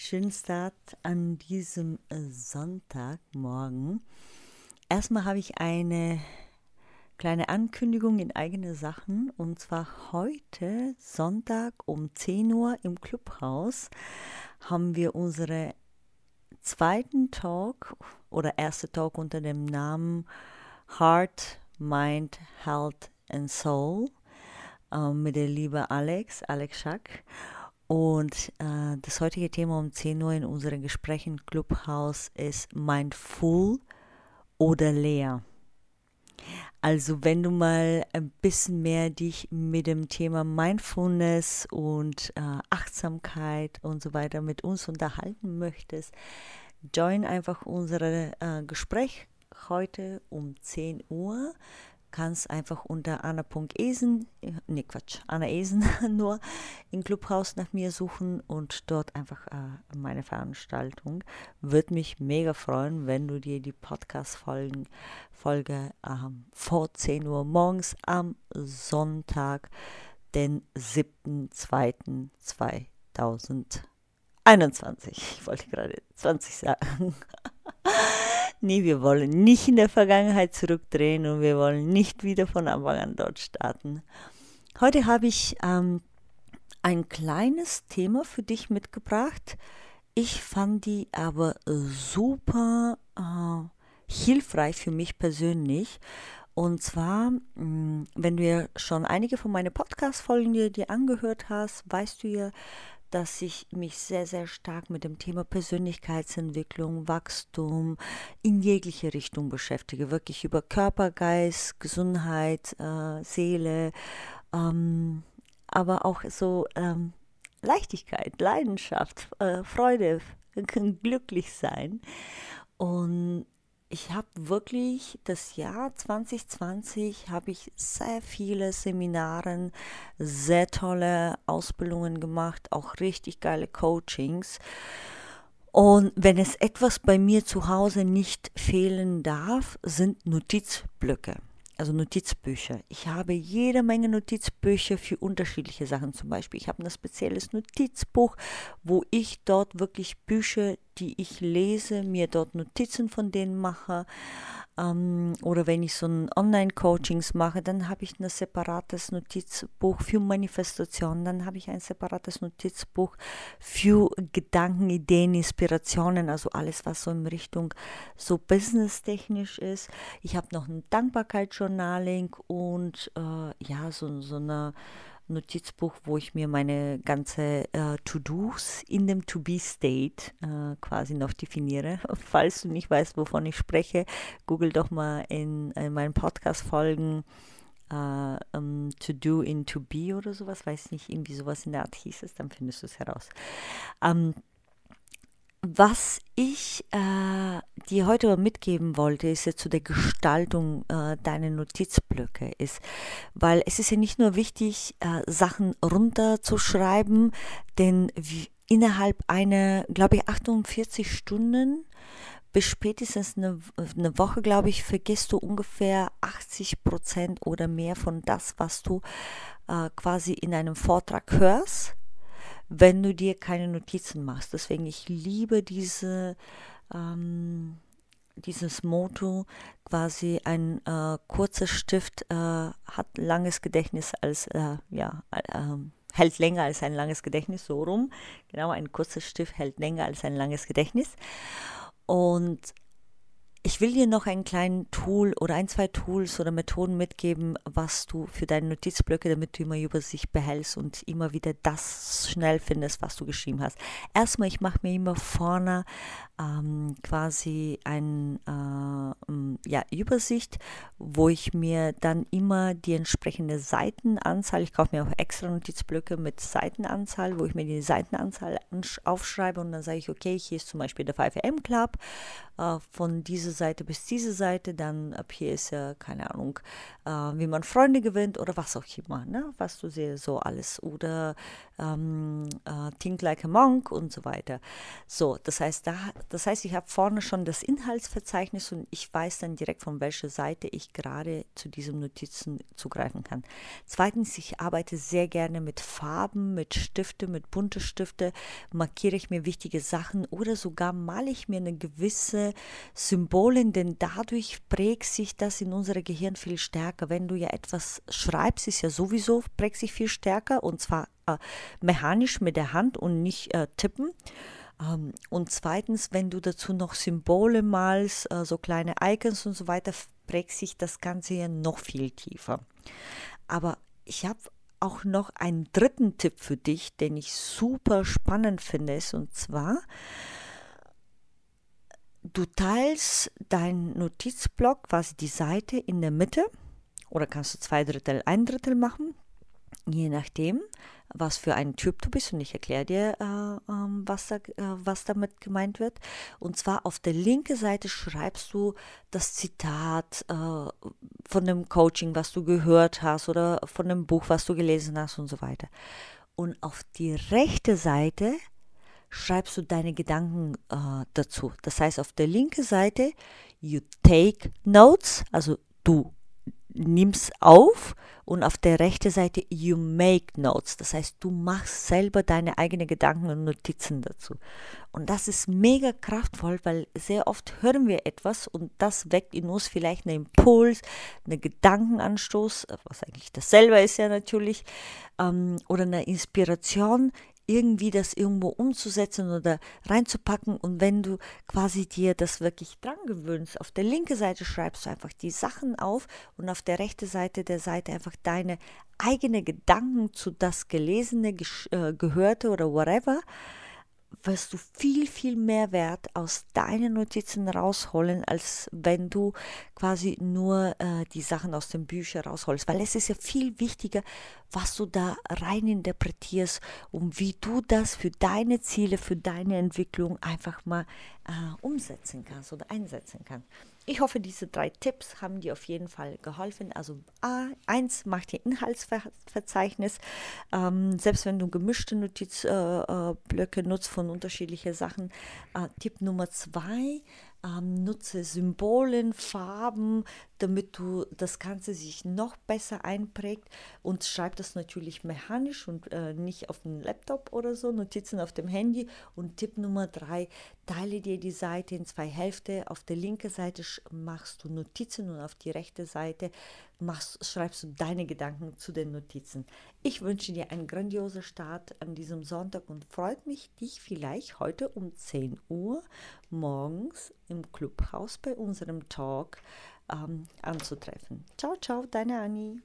Schönen Start an diesem äh, Sonntagmorgen. Erstmal habe ich eine kleine Ankündigung in eigene Sachen und zwar heute Sonntag um 10 Uhr im Clubhaus haben wir unsere zweiten Talk oder erste Talk unter dem Namen Heart, Mind, Health and Soul äh, mit der liebe Alex, Alex Schack. Und äh, das heutige Thema um 10 Uhr in unserem Gespräch im Clubhaus ist Mindful oder leer. Also wenn du mal ein bisschen mehr dich mit dem Thema Mindfulness und äh, Achtsamkeit und so weiter mit uns unterhalten möchtest, join einfach unser äh, Gespräch heute um 10 Uhr kannst einfach unter anna.esen, ne Quatsch, Anna Esen nur im Clubhaus nach mir suchen und dort einfach äh, meine Veranstaltung. Würde mich mega freuen, wenn du dir die Podcast-Folge Folge, ähm, vor 10 Uhr morgens am Sonntag, den 7.2.2021, ich wollte gerade 20 sagen, Nee, wir wollen nicht in der Vergangenheit zurückdrehen und wir wollen nicht wieder von Anfang an dort starten. Heute habe ich ähm, ein kleines Thema für dich mitgebracht. Ich fand die aber super äh, hilfreich für mich persönlich. Und zwar, mm, wenn du ja schon einige von meinen Podcast-Folgen dir angehört hast, weißt du ja, dass ich mich sehr, sehr stark mit dem Thema Persönlichkeitsentwicklung, Wachstum in jegliche Richtung beschäftige. Wirklich über Körper, Geist, Gesundheit, äh, Seele, ähm, aber auch so ähm, Leichtigkeit, Leidenschaft, äh, Freude, glücklich sein. Und ich habe wirklich das Jahr 2020 habe ich sehr viele Seminaren, sehr tolle Ausbildungen gemacht, auch richtig geile Coachings. Und wenn es etwas bei mir zu Hause nicht fehlen darf, sind Notizblöcke also Notizbücher. Ich habe jede Menge Notizbücher für unterschiedliche Sachen. Zum Beispiel, ich habe ein spezielles Notizbuch, wo ich dort wirklich Bücher, die ich lese, mir dort Notizen von denen mache. Ähm, oder wenn ich so ein Online-Coachings mache, dann habe ich ein separates Notizbuch für Manifestationen, dann habe ich ein separates Notizbuch für Gedanken, Ideen, Inspirationen, also alles, was so in Richtung so businesstechnisch ist. Ich habe noch ein Dankbarkeitsjournaling und äh, ja, so, so eine Notizbuch, wo ich mir meine ganze äh, To-Dos in dem To-Be-State äh, quasi noch definiere. Falls du nicht weißt, wovon ich spreche, google doch mal in, in meinen Podcast-Folgen uh, um, ähm, to do in to be oder sowas, weiß nicht, irgendwie sowas in der Art hieß es, dann findest du es heraus. Um, ähm, was ich dir heute mitgeben wollte, ist ja zu der Gestaltung äh, deiner Notizblöcke ist, weil es ist ja nicht nur wichtig, äh, Sachen runterzuschreiben, denn innerhalb einer, glaube ich, 48 Stunden bis spätestens eine, eine Woche, glaube ich, vergisst du ungefähr 80 Prozent oder mehr von das, was du äh, quasi in einem Vortrag hörst wenn du dir keine Notizen machst. Deswegen, ich liebe diese, ähm, dieses Motto, quasi ein äh, kurzer Stift äh, hat langes Gedächtnis als, äh, ja, ähm, hält länger als ein langes Gedächtnis, so rum. Genau, ein kurzer Stift hält länger als ein langes Gedächtnis. Und Ich will dir noch einen kleinen Tool oder ein, zwei Tools oder Methoden mitgeben, was du für deine Notizblöcke, damit du immer Übersicht behältst und immer wieder das schnell findest, was du geschrieben hast. Erstmal, ich mache mir immer vorne ähm, quasi eine äh, ja, Übersicht, wo ich mir dann immer die entsprechende Seitenanzahl, ich kaufe mir auch extra Notizblöcke mit Seitenanzahl, wo ich mir die Seitenanzahl aufschreibe und dann sage ich, okay, hier ist zum Beispiel der 5am Club, äh, von dieser Seite bis diese Seite, dann ab hier ist ja, keine Ahnung, äh, wie man Freunde gewinnt oder was auch immer, ne? was du siehst, so alles. Oder ähm, äh, Think Like a Monk und so weiter. So, das heißt, da, das heißt, ich habe vorne schon das Inhaltsverzeichnis und ich weiß dann direkt, von welcher Seite ich gerade zu diesen Notizen zugreifen kann. Zweitens, ich arbeite sehr gerne mit Farben, mit Stifte, mit bunte Stifte, markiere ich mir wichtige Sachen oder sogar male ich mir eine gewisse Symbolen, denn dadurch prägt sich das in unser Gehirn viel stärker. Wenn du ja etwas schreibst, ist ja sowieso prägt sich viel stärker und zwar äh, mechanisch mit der Hand und nicht äh, tippen. Ähm, und zweitens, wenn du dazu noch Symbole malst, äh, so kleine Icons und so weiter, prägt sich das Ganze ja noch viel tiefer. Aber ich habe auch noch einen dritten Tipp für dich, den ich super spannend finde, und zwar du teilst deinen Notizblock, quasi die Seite in der Mitte, oder kannst du zwei Drittel, ein Drittel machen, je nachdem, was für ein Typ du bist. Und ich erkläre dir, äh, äh, was, da, äh, was damit gemeint wird. Und zwar auf der linken Seite schreibst du das Zitat äh, von dem Coaching, was du gehört hast, oder von dem Buch, was du gelesen hast und so weiter. Und auf die rechte Seite schreibst du deine Gedanken äh, dazu. Das heißt, auf der linken Seite, you take notes, also du nimmst auf und auf der rechten Seite you make notes. Das heißt, du machst selber deine eigenen Gedanken und Notizen dazu. Und das ist mega kraftvoll, weil sehr oft hören wir etwas und das weckt in uns vielleicht einen Impuls, einen Gedankenanstoß, was eigentlich dasselbe ist ja natürlich, ähm, oder eine Inspiration, irgendwie das irgendwo umzusetzen oder reinzupacken. Und wenn du quasi dir das wirklich dran gewöhnst, auf der linken Seite schreibst du einfach die Sachen auf und auf der rechten Seite der Seite einfach deine eigenen Gedanken zu das Gelesene, äh, Gehörte oder whatever wirst du viel, viel mehr Wert aus deinen Notizen rausholen, als wenn du quasi nur äh, die Sachen aus den Büchern rausholst. Weil es ist ja viel wichtiger, was du da rein interpretierst und wie du das für deine Ziele, für deine Entwicklung einfach mal äh, umsetzen kannst oder einsetzen kannst. Ich hoffe, diese drei Tipps haben dir auf jeden Fall geholfen. Also A1 macht dir Inhaltsverzeichnis. Ähm, selbst wenn du gemischte Notizblöcke äh nutzt von unterschiedlichen Sachen. Äh, Tipp Nummer zwei, ähm, nutze Symbolen, Farben, damit du das Ganze sich noch besser einprägt und schreib das natürlich mechanisch und äh, nicht auf dem Laptop oder so, Notizen auf dem Handy. Und Tipp Nummer drei, teile dir die Seite in zwei Hälfte. Auf der linken Seite machst du Notizen und auf die rechte Seite machst, schreibst du deine Gedanken zu den Notizen. Ich wünsche dir einen grandiosen Start an diesem Sonntag und freut mich, dich vielleicht heute um 10 Uhr morgens im Clubhaus bei unserem Talk ähm, anzutreffen. Ciao, ciao, deine Annie.